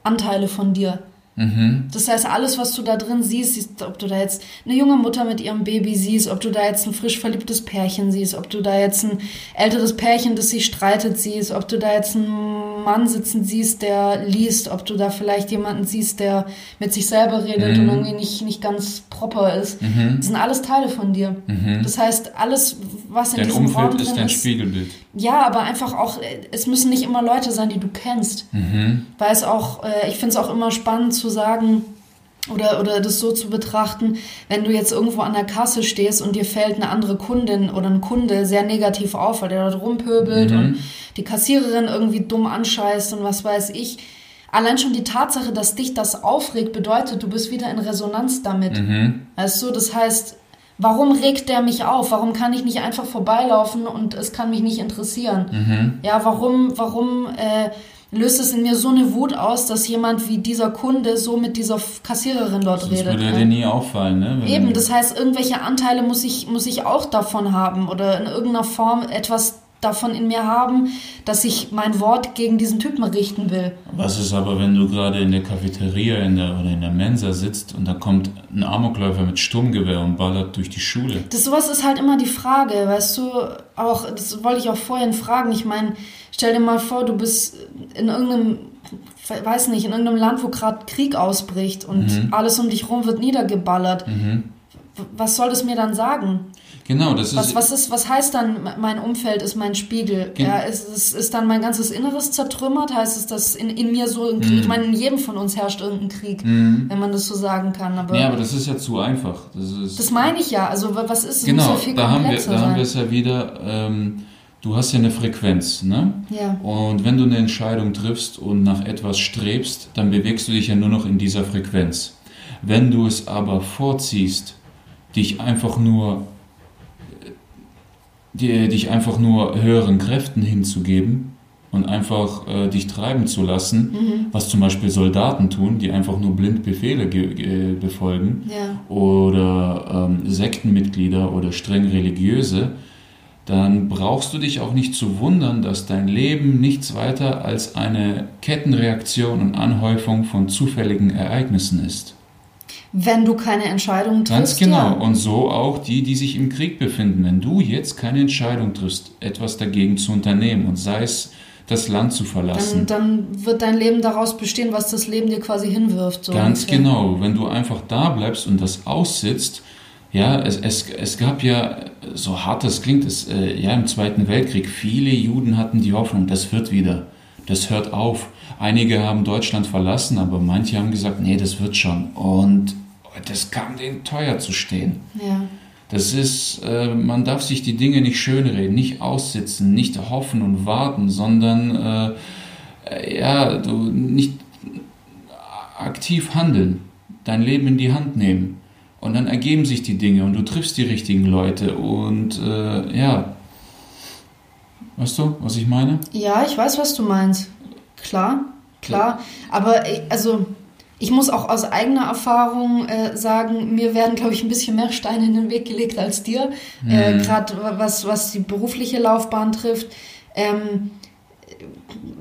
Anteile von dir. Mhm. Das heißt, alles, was du da drin siehst, siehst, ob du da jetzt eine junge Mutter mit ihrem Baby siehst, ob du da jetzt ein frisch verliebtes Pärchen siehst, ob du da jetzt ein älteres Pärchen, das sich streitet, siehst, ob du da jetzt einen Mann sitzen siehst, der liest, ob du da vielleicht jemanden siehst, der mit sich selber redet mhm. und irgendwie nicht, nicht ganz proper ist. Mhm. Das sind alles Teile von dir. Mhm. Das heißt, alles, was in dein diesem Umfeld Raum drin ist dein ist, Spiegelbild. Ja, aber einfach auch, es müssen nicht immer Leute sein, die du kennst. Mhm. Weil es auch, äh, ich finde es auch immer spannend zu sagen, oder, oder das so zu betrachten, wenn du jetzt irgendwo an der Kasse stehst und dir fällt eine andere Kundin oder ein Kunde sehr negativ auf, weil der dort rumpöbelt mhm. und die Kassiererin irgendwie dumm anscheißt und was weiß ich. Allein schon die Tatsache, dass dich das aufregt, bedeutet, du bist wieder in Resonanz damit. Mhm. Weißt du, das heißt, Warum regt der mich auf? Warum kann ich nicht einfach vorbeilaufen und es kann mich nicht interessieren? Mhm. Ja, warum, warum äh, löst es in mir so eine Wut aus, dass jemand wie dieser Kunde so mit dieser Kassiererin dort das redet? Das würde ne? dir nie auffallen, ne? Wenn Eben, das heißt, irgendwelche Anteile muss ich, muss ich auch davon haben oder in irgendeiner Form etwas davon in mir haben, dass ich mein Wort gegen diesen Typen richten will. Was ist aber, wenn du gerade in der Cafeteria in der, oder in der Mensa sitzt und da kommt ein Amokläufer mit Sturmgewehr und ballert durch die Schule? Das sowas ist halt immer die Frage, weißt du, auch, das wollte ich auch vorhin fragen. Ich meine, stell dir mal vor, du bist in irgendeinem weiß nicht, in irgendeinem Land, wo gerade Krieg ausbricht und mhm. alles um dich rum wird niedergeballert. Mhm. Was soll das mir dann sagen? Genau, das ist. Was, was, ist, was heißt dann, mein Umfeld ist mein Spiegel? Ja, ist, ist, ist dann mein ganzes Inneres zertrümmert? Heißt es, dass in, in mir so ein Krieg, mm. ich meine, in jedem von uns herrscht irgendein Krieg, mm. wenn man das so sagen kann. Aber, ja, aber das ist ja zu einfach. Das, ist, das meine ich ja. Also, was ist Genau, ja viel da, haben wir, da haben wir es ja wieder. Ähm, du hast ja eine Frequenz, ne? Ja. Und wenn du eine Entscheidung triffst und nach etwas strebst, dann bewegst du dich ja nur noch in dieser Frequenz. Wenn du es aber vorziehst, dich einfach nur die, dich einfach nur höheren Kräften hinzugeben und einfach äh, dich treiben zu lassen, mhm. was zum Beispiel Soldaten tun, die einfach nur blind Befehle befolgen, ja. oder ähm, Sektenmitglieder oder streng religiöse, dann brauchst du dich auch nicht zu wundern, dass dein Leben nichts weiter als eine Kettenreaktion und Anhäufung von zufälligen Ereignissen ist wenn du keine Entscheidung triffst. Ganz genau. Ja. Und so auch die, die sich im Krieg befinden. Wenn du jetzt keine Entscheidung triffst, etwas dagegen zu unternehmen und sei es das Land zu verlassen. Dann, dann wird dein Leben daraus bestehen, was das Leben dir quasi hinwirft. So Ganz ungefähr. genau. Wenn du einfach da bleibst und das aussitzt, ja, es, es, es gab ja, so hart das klingt, es, äh, ja, im Zweiten Weltkrieg, viele Juden hatten die Hoffnung, das wird wieder, das hört auf. Einige haben Deutschland verlassen, aber manche haben gesagt, nee, das wird schon. Und das kam denen teuer zu stehen. Ja. Das ist, äh, man darf sich die Dinge nicht schönreden, nicht aussitzen, nicht hoffen und warten, sondern äh, ja, du nicht aktiv handeln, dein Leben in die Hand nehmen. Und dann ergeben sich die Dinge und du triffst die richtigen Leute und äh, ja. Weißt du, was ich meine? Ja, ich weiß, was du meinst. Klar, klar. Aber äh, also ich muss auch aus eigener Erfahrung äh, sagen, mir werden, glaube ich, ein bisschen mehr Steine in den Weg gelegt als dir, äh, mhm. äh, gerade was, was die berufliche Laufbahn trifft. Ähm,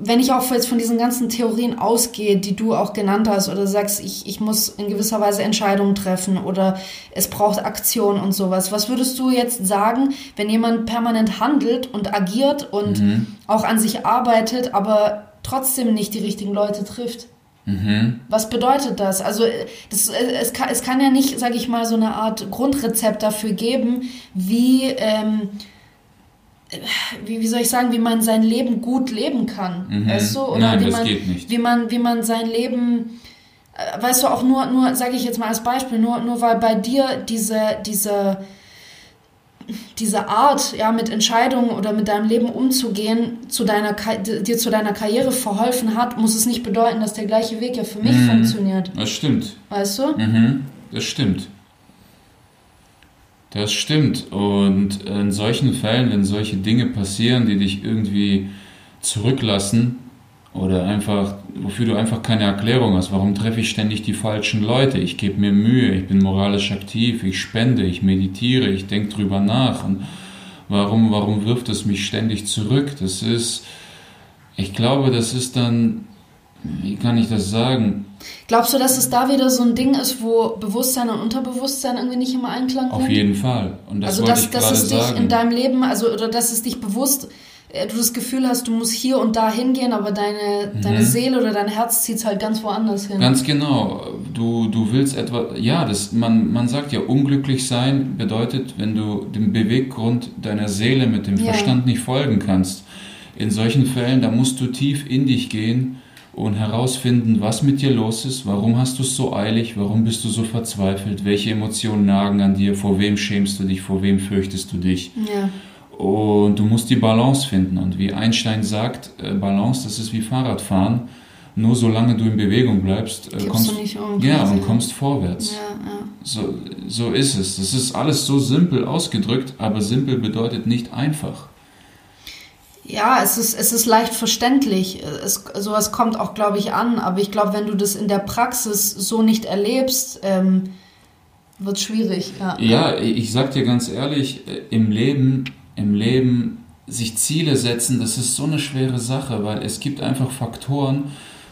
wenn ich auch jetzt von diesen ganzen Theorien ausgehe, die du auch genannt hast, oder sagst, ich, ich muss in gewisser Weise Entscheidungen treffen oder es braucht Aktion und sowas, was würdest du jetzt sagen, wenn jemand permanent handelt und agiert und mhm. auch an sich arbeitet, aber trotzdem nicht die richtigen Leute trifft? Mhm. Was bedeutet das? Also das, es, kann, es kann ja nicht, sage ich mal, so eine Art Grundrezept dafür geben, wie, ähm, wie, wie soll ich sagen, wie man sein Leben gut leben kann. Mhm. Weißt du? Oder Nein, wie das man, geht nicht. Wie man, wie man sein Leben, äh, weißt du, auch nur, nur sage ich jetzt mal als Beispiel, nur, nur weil bei dir diese, diese diese Art, ja, mit Entscheidungen oder mit deinem Leben umzugehen, zu deiner dir zu deiner Karriere verholfen hat, muss es nicht bedeuten, dass der gleiche Weg ja für mich mhm. funktioniert. Das stimmt. Weißt du? Mhm. Das stimmt. Das stimmt. Und in solchen Fällen, wenn solche Dinge passieren, die dich irgendwie zurücklassen, oder einfach, wofür du einfach keine Erklärung hast. Warum treffe ich ständig die falschen Leute? Ich gebe mir Mühe, ich bin moralisch aktiv, ich spende, ich meditiere, ich denke drüber nach. Und warum, warum wirft es mich ständig zurück? Das ist, ich glaube, das ist dann, wie kann ich das sagen? Glaubst du, dass es da wieder so ein Ding ist, wo Bewusstsein und Unterbewusstsein irgendwie nicht immer Einklang sind? Auf jeden Fall. Und das also, dass, dass es dich sagen. in deinem Leben, also, oder dass es dich bewusst du das Gefühl hast, du musst hier und da hingehen, aber deine, mhm. deine Seele oder dein Herz zieht es halt ganz woanders hin. Ganz genau. Du, du willst etwa, ja, das, man, man sagt ja, unglücklich sein bedeutet, wenn du dem Beweggrund deiner Seele mit dem ja. Verstand nicht folgen kannst. In solchen Fällen, da musst du tief in dich gehen und herausfinden, was mit dir los ist, warum hast du es so eilig, warum bist du so verzweifelt, welche Emotionen nagen an dir, vor wem schämst du dich, vor wem fürchtest du dich. Ja. Und du musst die Balance finden. Und wie Einstein sagt, äh, Balance, das ist wie Fahrradfahren. Nur solange du in Bewegung bleibst, äh, kommst, du nicht um, ja, und kommst vorwärts. Ja, ja. So, so ist es. Das ist alles so simpel ausgedrückt, aber simpel bedeutet nicht einfach. Ja, es ist, es ist leicht verständlich. Es, sowas kommt auch, glaube ich, an. Aber ich glaube, wenn du das in der Praxis so nicht erlebst, ähm, wird es schwierig. Ja. ja, ich sag dir ganz ehrlich, äh, im Leben im Leben sich Ziele setzen, das ist so eine schwere Sache, weil es gibt einfach Faktoren,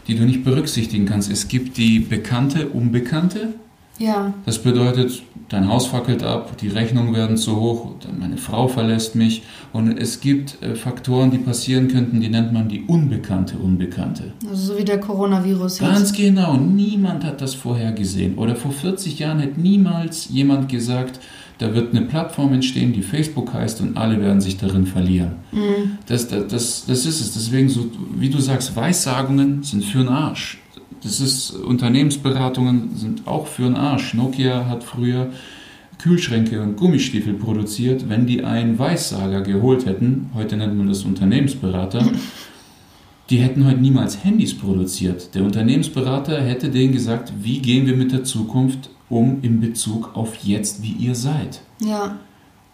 die du nicht berücksichtigen kannst. Es gibt die bekannte, unbekannte. Ja. Das bedeutet, dein Haus fackelt ab, die Rechnungen werden zu hoch, meine Frau verlässt mich. Und es gibt äh, Faktoren, die passieren könnten, die nennt man die unbekannte Unbekannte. Also so wie der Coronavirus. Jetzt. Ganz genau. Niemand hat das vorher gesehen. Oder vor 40 Jahren hätte niemals jemand gesagt, da wird eine Plattform entstehen, die Facebook heißt und alle werden sich darin verlieren. Mhm. Das, das, das, das ist es. Deswegen, so, wie du sagst, Weissagungen sind für den Arsch. Das ist, Unternehmensberatungen sind auch für den Arsch. Nokia hat früher Kühlschränke und Gummistiefel produziert. Wenn die einen Weissager geholt hätten, heute nennt man das Unternehmensberater, die hätten heute niemals Handys produziert. Der Unternehmensberater hätte denen gesagt, wie gehen wir mit der Zukunft um in Bezug auf jetzt, wie ihr seid. Ja.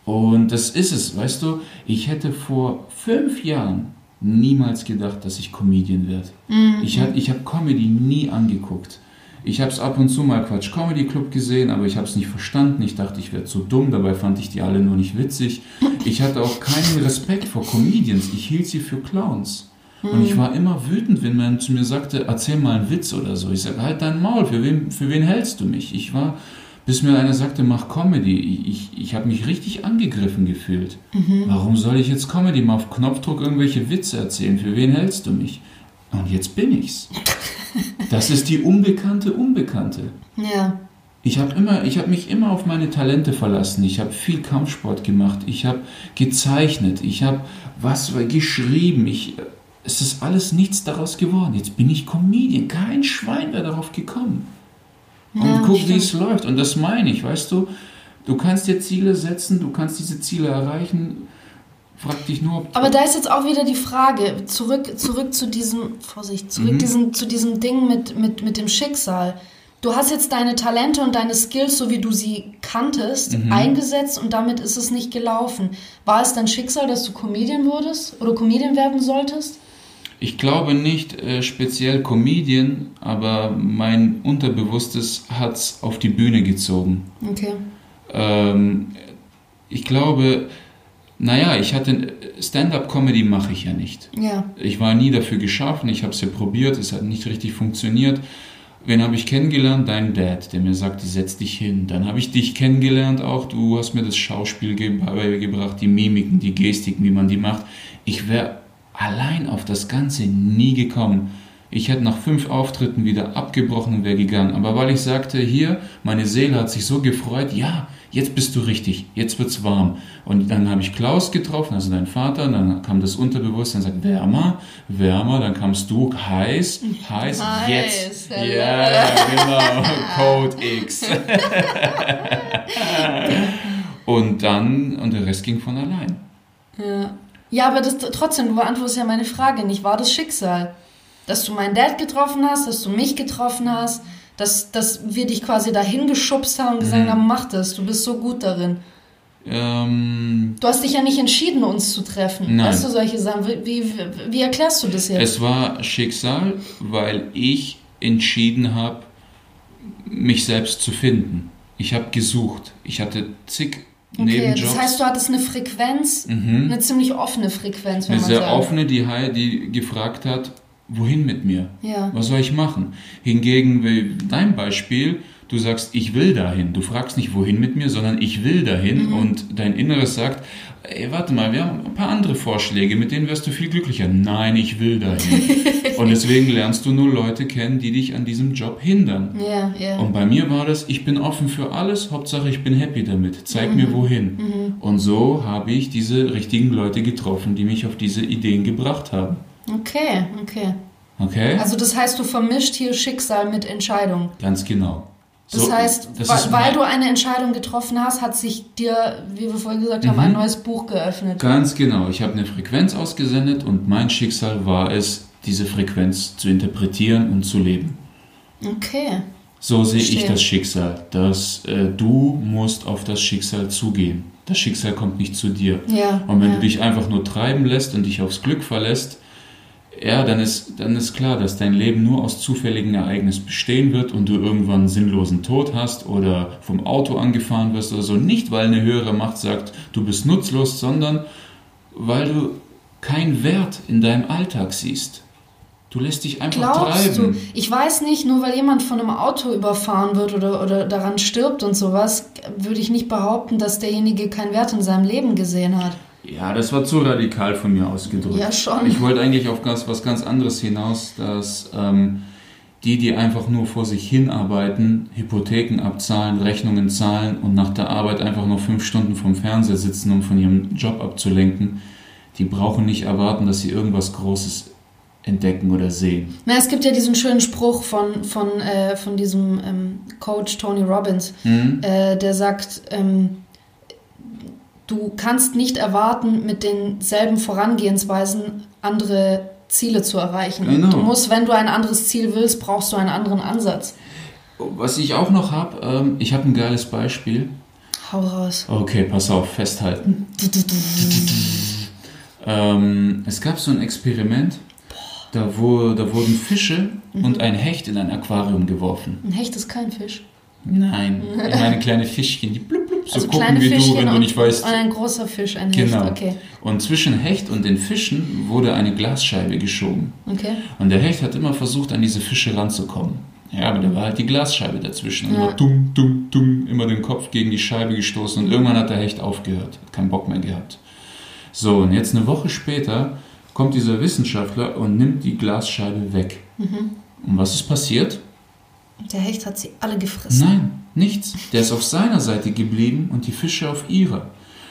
Und das ist es, weißt du, ich hätte vor fünf Jahren niemals gedacht, dass ich Comedian werde. Mhm. Ich habe ich hab Comedy nie angeguckt. Ich habe es ab und zu mal Quatsch Comedy Club gesehen, aber ich habe es nicht verstanden. Ich dachte, ich werde zu dumm, dabei fand ich die alle nur nicht witzig. Ich hatte auch keinen Respekt vor Comedians. Ich hielt sie für Clowns. Und ich war immer wütend, wenn man zu mir sagte, erzähl mal einen Witz oder so. Ich sage, halt dein Maul, für wen, für wen hältst du mich? Ich war, bis mir einer sagte, mach Comedy. Ich, ich, ich habe mich richtig angegriffen gefühlt. Mhm. Warum soll ich jetzt Comedy mal auf Knopfdruck irgendwelche Witze erzählen? Für wen hältst du mich? Und jetzt bin ich's. Das ist die unbekannte Unbekannte. Ja. Ich habe immer, ich habe mich immer auf meine Talente verlassen. Ich habe viel Kampfsport gemacht. Ich habe gezeichnet. Ich habe was geschrieben. Ich es ist alles nichts daraus geworden. Jetzt bin ich Comedian. Kein Schwein wäre darauf gekommen. Und ja, guck, wie es läuft. Und das meine ich, weißt du, du kannst dir Ziele setzen, du kannst diese Ziele erreichen. Frag dich nur, ob Aber da ist jetzt auch wieder die Frage, zurück, zurück zu diesem, Vorsicht, zurück mhm. diesen, zu diesem Ding mit, mit, mit dem Schicksal. Du hast jetzt deine Talente und deine Skills, so wie du sie kanntest, mhm. eingesetzt und damit ist es nicht gelaufen. War es dein Schicksal, dass du Comedian wurdest oder Comedian werden solltest? Ich glaube nicht äh, speziell Comedian, aber mein Unterbewusstes hat es auf die Bühne gezogen. Okay. Ähm, ich glaube, Naja, ich hatte Stand-up-Comedy mache ich ja nicht. Ja. Ich war nie dafür geschaffen, ich habe es ja probiert, es hat nicht richtig funktioniert. Wen habe ich kennengelernt? Dein Dad, der mir sagte, setz dich hin. Dann habe ich dich kennengelernt auch. Du hast mir das Schauspiel ge beigebracht, die Mimiken, die Gestiken, wie man die macht. Ich wäre allein auf das Ganze nie gekommen. Ich hätte nach fünf Auftritten wieder abgebrochen und wäre gegangen. Aber weil ich sagte, hier, meine Seele hat sich so gefreut, ja, jetzt bist du richtig, jetzt wird's warm. Und dann habe ich Klaus getroffen, also dein Vater, dann kam das Unterbewusstsein, sagt wärmer, wärmer, dann kamst du, heiß, heiß, Heiß, jetzt. ja. Ja, genau, Code X. und dann, und der Rest ging von allein. Ja. Ja, aber das trotzdem, du beantwortest ja meine Frage nicht. War das Schicksal? Dass du meinen Dad getroffen hast, dass du mich getroffen hast, dass, dass wir dich quasi dahin geschubst haben und gesagt Mhm. haben, mach das, du bist so gut darin. Ähm, Du hast dich ja nicht entschieden, uns zu treffen. Nein. Weißt du, solche Sachen. Wie, wie, wie erklärst du das jetzt? Es war Schicksal, weil ich entschieden habe, mich selbst zu finden. Ich habe gesucht. Ich hatte zig okay, Nebenjobs. das heißt, du hattest eine Frequenz, Mhm. eine ziemlich offene Frequenz, wenn Eine man sehr sagt. offene, die, die gefragt hat, wohin mit mir? Ja. Was soll ich machen? Hingegen, wie dein Beispiel, du sagst, ich will dahin. Du fragst nicht, wohin mit mir, sondern ich will dahin. Mhm. Und dein Inneres sagt, ey, warte mal, wir haben ein paar andere Vorschläge, mit denen wärst du viel glücklicher. Nein, ich will dahin. Und deswegen lernst du nur Leute kennen, die dich an diesem Job hindern. Ja, ja. Und bei mir war das, ich bin offen für alles, Hauptsache ich bin happy damit. Zeig mir wohin. Und so habe ich diese richtigen Leute getroffen, die mich auf diese Ideen gebracht haben. Okay, okay. Okay? Also das heißt, du vermischt hier Schicksal mit Entscheidung. Ganz genau. Das So, heißt, das weil, du eine Entscheidung getroffen hast, hat sich dir, wie wir vorhin gesagt haben, Mhm. ein neues Buch geöffnet. Ganz genau. Ich habe eine Frequenz ausgesendet und mein Schicksal war es, diese Frequenz zu interpretieren und zu leben. Okay. So sehe ich das Schicksal, dass äh, du musst auf das Schicksal zugehen. Das Schicksal kommt nicht zu dir. Ja. Und wenn ja. du dich einfach nur treiben lässt und dich aufs Glück verlässt, ja, dann ist, dann ist klar, dass dein Leben nur aus zufälligen Ereignissen bestehen wird und du irgendwann einen sinnlosen Tod hast oder vom Auto angefahren wirst oder so. Nicht, weil eine höhere Macht sagt, du bist nutzlos, sondern weil du keinen Wert in deinem Alltag siehst. Du lässt dich einfach Glaubst du? treiben. Ich weiß nicht, nur weil jemand von einem Auto überfahren wird oder, oder daran stirbt und sowas, würde ich nicht behaupten, dass derjenige keinen Wert in seinem Leben gesehen hat. Ja, das war zu radikal von mir ausgedrückt. Ja, schon. Ich wollte eigentlich auf ganz, was ganz anderes hinaus, dass ähm, die, die einfach nur vor sich hinarbeiten, Hypotheken abzahlen, Rechnungen zahlen und nach der Arbeit einfach nur fünf Stunden vom Fernseher sitzen, um von ihrem Job abzulenken, die brauchen nicht erwarten, dass sie irgendwas Großes entdecken oder sehen. Na, es gibt ja diesen schönen Spruch von, von, äh, von diesem ähm, Coach Tony Robbins, Mhm. äh, der sagt, ähm, du kannst nicht erwarten, mit denselben Vorangehensweisen andere Ziele zu erreichen. Genau. Du musst, wenn du ein anderes Ziel willst, brauchst du einen anderen Ansatz. Was ich auch noch habe, ähm, ich habe ein geiles Beispiel. Hau raus. Okay, pass auf, festhalten. Ähm, es gab so ein Experiment, da, wo, da wurden Fische Mhm. und ein Hecht in ein Aquarium geworfen. Ein Hecht ist kein Fisch. Nein, ich meine kleine Fischchen, die blub, blub, so also gucken wie du, Fischchen wenn du und, nicht weißt. und ein großer Fisch, ein Genau. Hecht. Okay. Und zwischen Hecht und den Fischen wurde eine Glasscheibe geschoben. okay. Und der Hecht hat immer versucht, an diese Fische ranzukommen. Ja, aber da war halt die Glasscheibe dazwischen. Und Ja. immer dumm, dumm, dumm, immer den Kopf gegen die Scheibe gestoßen. Und irgendwann hat der Hecht aufgehört, hat keinen Bock mehr gehabt. So, und jetzt eine Woche später kommt dieser Wissenschaftler und nimmt die Glasscheibe weg. Mhm. Und was ist passiert? Der Hecht hat sie alle gefressen. Nein, nichts. Der ist auf seiner Seite geblieben und die Fische auf ihrer.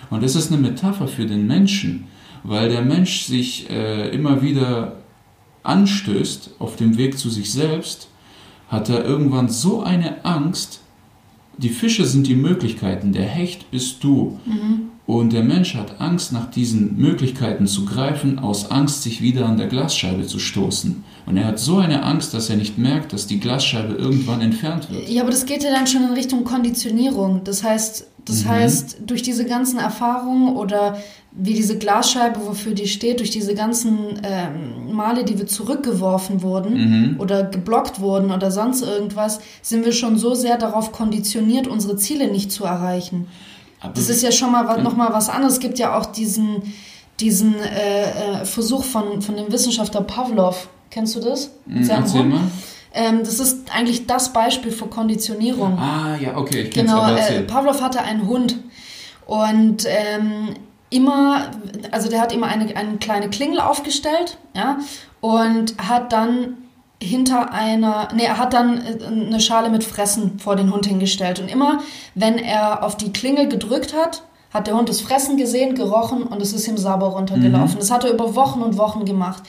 Und das ist eine Metapher für den Menschen, weil der Mensch sich äh, immer wieder anstößt auf dem Weg zu sich selbst, hat er irgendwann so eine Angst, die Fische sind die Möglichkeiten, der Hecht bist du. Und der Mensch hat Angst, nach diesen Möglichkeiten zu greifen, aus Angst, sich wieder an der Glasscheibe zu stoßen. Und er hat so eine Angst, dass er nicht merkt, dass die Glasscheibe irgendwann entfernt wird. Ja, aber das geht ja dann schon in Richtung Konditionierung. Das heißt, das Mhm. heißt, durch diese ganzen Erfahrungen oder wie diese Glasscheibe, wofür die steht, durch diese ganzen ähm, Male, die wir zurückgeworfen wurden Mhm. oder geblockt wurden oder sonst irgendwas, sind wir schon so sehr darauf konditioniert, unsere Ziele nicht zu erreichen. Aber Das ist ja schon mal was, noch mal was anderes. Es gibt ja auch diesen, diesen äh, äh, Versuch von, von dem Wissenschaftler Pavlov. Kennst du das? Hm, erzähl mal. Ähm, das ist eigentlich das Beispiel für Konditionierung. Ah, ja, okay, ich Genau, aber äh. Pavlov hatte einen Hund und ähm, immer, also der hat immer eine, eine kleine Klingel aufgestellt, ja, und hat dann hinter einer, nee, er hat dann äh, eine Schale mit Fressen vor den Hund hingestellt und immer, wenn er auf die Klingel gedrückt hat, hat der Hund das Fressen gesehen, gerochen und es ist ihm sauber runtergelaufen. Das hat er über Wochen und Wochen gemacht.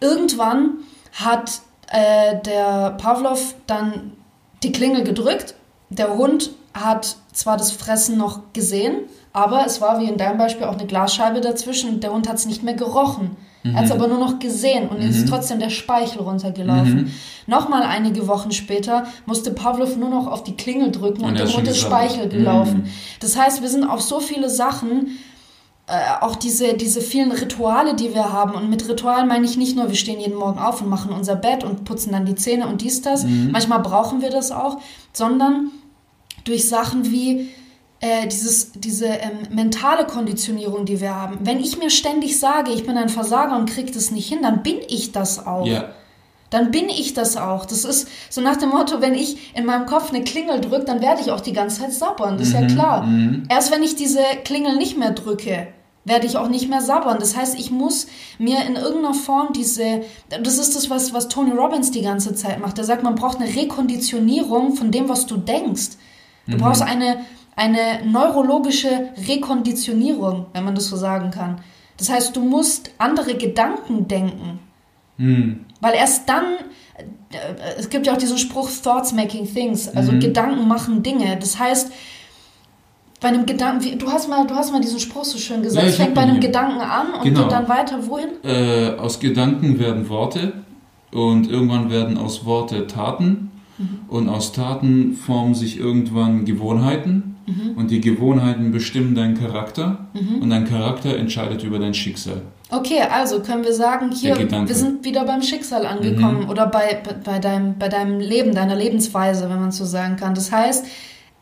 Irgendwann hat äh, der Pavlov dann die Klingel gedrückt. Der Hund hat zwar das Fressen noch gesehen, aber es war wie in deinem Beispiel auch eine Glasscheibe dazwischen und der Hund hat es nicht mehr gerochen. Er hat es aber nur noch gesehen und es ist trotzdem der Speichel runtergelaufen. Nochmal einige Wochen später musste Pavlov nur noch auf die Klingel drücken und, Und er schon Hund ist. Speichel gelaufen. Das heißt, wir sind auf so viele Sachen äh, auch diese, diese vielen Rituale, die wir haben. Und mit Ritualen meine ich nicht nur, wir stehen jeden Morgen auf und machen unser Bett und putzen dann die Zähne und dies, das. Manchmal brauchen wir das auch, sondern durch Sachen wie äh, dieses, diese ähm, mentale Konditionierung, die wir haben. Wenn ich mir ständig sage, ich bin ein Versager und kriege das nicht hin, dann bin ich das auch Ja, dann bin ich das auch. Das ist so nach dem Motto, wenn ich in meinem Kopf eine Klingel drücke, dann werde ich auch die ganze Zeit sabbern. Das ist ja klar. Erst wenn ich diese Klingel nicht mehr drücke, werde ich auch nicht mehr sabbern. Das heißt, ich muss mir in irgendeiner Form diese, das ist das, was, was Tony Robbins die ganze Zeit macht. Er sagt, man braucht eine Rekonditionierung von dem, was du denkst. Du brauchst eine, eine neurologische Rekonditionierung, wenn man das so sagen kann. Das heißt, du musst andere Gedanken denken. Weil erst dann, äh, es gibt ja auch diesen Spruch, Thoughts making things, also Gedanken machen Dinge. Das heißt, bei einem Gedanken, du hast mal, du hast mal diesen Spruch so schön gesagt, Ja, es fängt bei einem. Gedanken an und Genau. geht dann weiter wohin? äh, aus Gedanken werden Worte und irgendwann werden aus Worte Taten und aus Taten formen sich irgendwann Gewohnheiten und die Gewohnheiten bestimmen deinen Charakter und dein Charakter entscheidet über dein Schicksal. Okay, also können wir sagen, hier, wir sind wieder beim Schicksal angekommen oder bei, bei, deinem, bei deinem Leben, deiner Lebensweise, wenn man so sagen kann. Das heißt,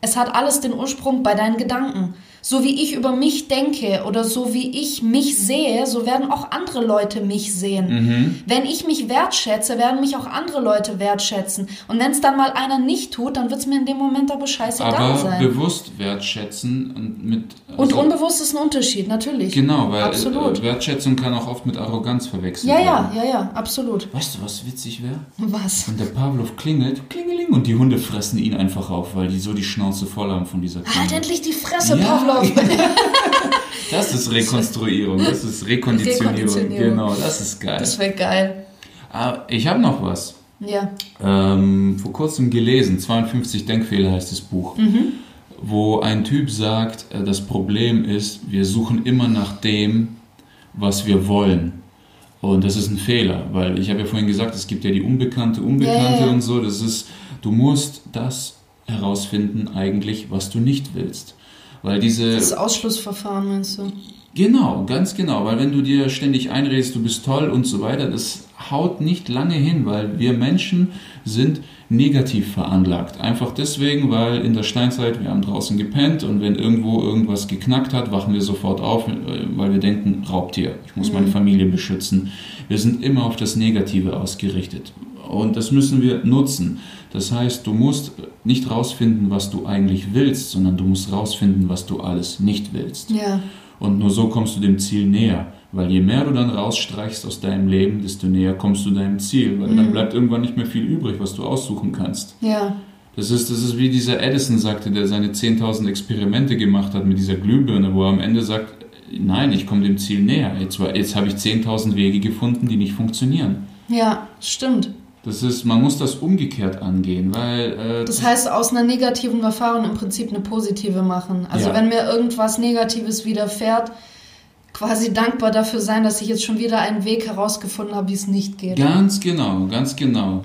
es hat alles den Ursprung bei deinen Gedanken. So wie ich über mich denke oder so wie ich mich sehe, so werden auch andere Leute mich sehen. Wenn ich mich wertschätze, werden mich auch andere Leute wertschätzen. Und wenn es dann mal einer nicht tut, dann wird es mir in dem Moment aber scheißegal Aber sein. bewusst wertschätzen und mit Und also- unbewusst ist ein Unterschied, natürlich. Genau, weil Absolut. äh, Wertschätzung kann auch oft mit Arroganz verwechselt Ja, werden. ja, ja, ja, absolut. Weißt du, was witzig wäre? Was? Wenn der Pavlov klingelt, klingeling, und die Hunde fressen ihn einfach auf, weil die so die Schnauze voll haben von dieser Halt Klingel. endlich die Fresse, Ja. Pavlov. Das ist Rekonstruierung, das ist Rekonditionierung. Rekonditionierung. Genau, das ist geil. Das wäre geil. Ah, ich habe noch was. Ja. Ähm, vor kurzem gelesen, 52 Denkfehler heißt das Buch, Mhm. wo ein Typ sagt, äh, das Problem ist, wir suchen immer nach dem, was wir wollen. Und das ist ein Fehler, weil ich habe ja vorhin gesagt, es gibt ja die Unbekannte, Unbekannte ja. und so. Das ist, du musst das herausfinden eigentlich, was du nicht willst. Weil diese Das Ausschlussverfahren meinst du? Genau, ganz genau, weil wenn du dir ständig einredest, du bist toll und so weiter, das haut nicht lange hin, weil wir Menschen sind negativ veranlagt. Einfach deswegen, weil in der Steinzeit wir haben draußen gepennt und wenn irgendwo irgendwas geknackt hat, wachen wir sofort auf, äh, weil wir denken, Raubtier, ich muss meine Familie beschützen. Wir sind immer auf das Negative ausgerichtet und das müssen wir nutzen. Das heißt, du musst nicht rausfinden, was du eigentlich willst, sondern du musst rausfinden, was du alles nicht willst. Ja. Und nur so kommst du dem Ziel näher. Weil je mehr du dann rausstreichst aus deinem Leben, desto näher kommst du deinem Ziel. Weil dann bleibt irgendwann nicht mehr viel übrig, was du aussuchen kannst. Ja. Das ist, das ist wie dieser Edison sagte, der seine 10.000 Experimente gemacht hat mit dieser Glühbirne, wo er am Ende sagt, nein, ich komme dem Ziel näher. Jetzt, jetzt habe ich 10.000 Wege gefunden, die nicht funktionieren. Ja, stimmt. Das ist, man muss das umgekehrt angehen, weil äh, Das heißt, aus einer negativen Erfahrung im Prinzip eine positive machen. Also Ja. wenn mir irgendwas Negatives widerfährt, quasi dankbar dafür sein, dass ich jetzt schon wieder einen Weg herausgefunden habe, wie es nicht geht. Ganz genau, ganz genau.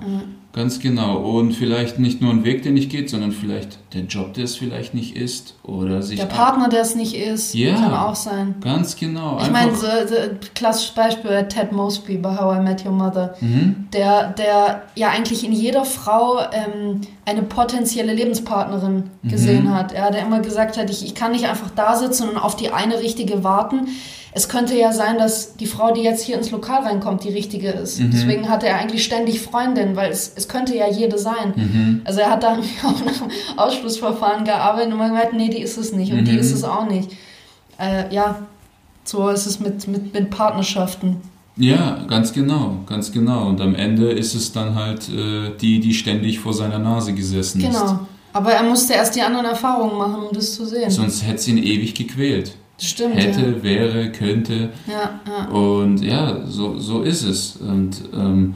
Ganz genau. Und vielleicht nicht nur ein Weg, der nicht geht, sondern vielleicht der Job, der es vielleicht nicht ist. Oder sich. Der Partner, der es nicht ist, Ja. kann auch sein. Ganz genau. Ich meine, so, so, klassisches Beispiel Ted Mosby bei How I Met Your Mother. Mhm. Der, der ja eigentlich in jeder Frau ähm, eine potenzielle Lebenspartnerin Mhm. gesehen hat. Er, der immer gesagt hat, ich, ich kann nicht einfach da sitzen und auf die eine richtige warten. Es könnte ja sein, dass die Frau, die jetzt hier ins Lokal reinkommt, die richtige ist. Mhm. Deswegen hatte er eigentlich ständig Freundinnen, weil es, es könnte ja jede sein. Mhm. Also er hat dann auch nach dem Ausschlussverfahren gearbeitet und man gemerkt, nee, die ist es nicht und die Mhm. ist es auch nicht. Äh, ja, so ist es mit, mit, mit Partnerschaften. Ja, ganz genau, ganz genau. Und am Ende ist es dann halt äh, die, die ständig vor seiner Nase gesessen Genau. Aber er musste erst die anderen Erfahrungen machen, um das zu sehen. ist. Sonst hätte es ihn ewig gequält. Stimmt. Hätte, wäre, könnte. Ja, ja. ja. Und ja, so, so ist es. Und ähm,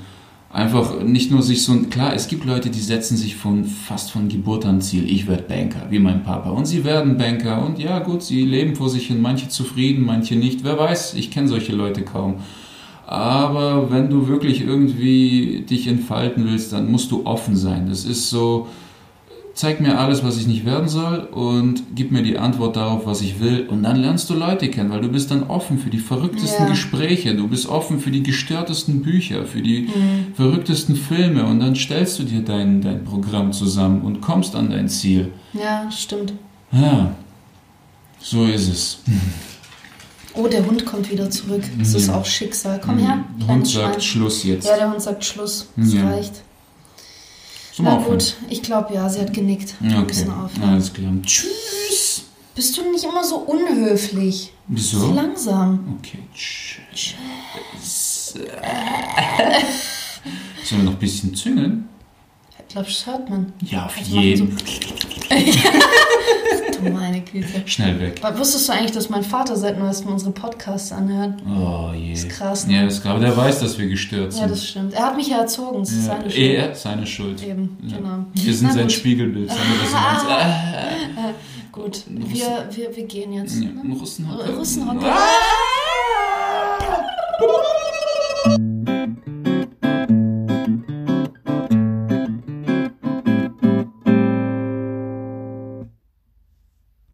einfach nicht nur sich so ein. Klar, es gibt Leute, die setzen sich von fast von Geburt an Ziel. Ich werde Banker, wie mein Papa. Und sie werden Banker. Und ja, gut, sie leben vor sich hin. Manche zufrieden, manche nicht. Wer weiß, ich kenne solche Leute kaum. Aber wenn du wirklich irgendwie dich entfalten willst, dann musst du offen sein. Das ist so, zeig mir alles, was ich nicht werden soll und gib mir die Antwort darauf, was ich will. Und dann lernst du Leute kennen, weil du bist dann offen für die verrücktesten Ja. Gespräche, du bist offen für die gestörtesten Bücher, für die verrücktesten Filme und dann stellst du dir dein, dein Programm zusammen und kommst an dein Ziel. ja, stimmt. Ja, so ist es. Oh, der Hund kommt wieder zurück. Das ist Ja. auch Schicksal. Komm her, Der kleines Hund sagt Schwein. Schluss jetzt. Ja, der Hund sagt Schluss. Das Ja. reicht. Wir Na aufhören? gut, ich glaube ja, sie hat genickt. Ja, okay. Alles klar. Tschüss. Bist du nicht immer so unhöflich? Wieso? Langsam. Okay, tschüss. Sollen wir noch ein bisschen züngeln? Ich glaube, das hört man. Ja, auf Also jeden. Du meine Güte. Schnell weg. Aber Wusstest du eigentlich, dass mein Vater seit neuestem unsere Podcasts anhört? Oh je. ist krass, ne? Ja, ist klar. Aber der weiß, dass wir gestört sind. Ja, das stimmt. Er hat mich ja erzogen. Das ist Ja, seine Schuld. Er, seine Schuld. Eben, Ja. genau. Wir sind Na sein gut. Spiegelbild. Seine Resonanz. Gut, Russen- wir, wir, wir gehen jetzt. Ja, Ne? Russenhocker. Russenhocker. Ah!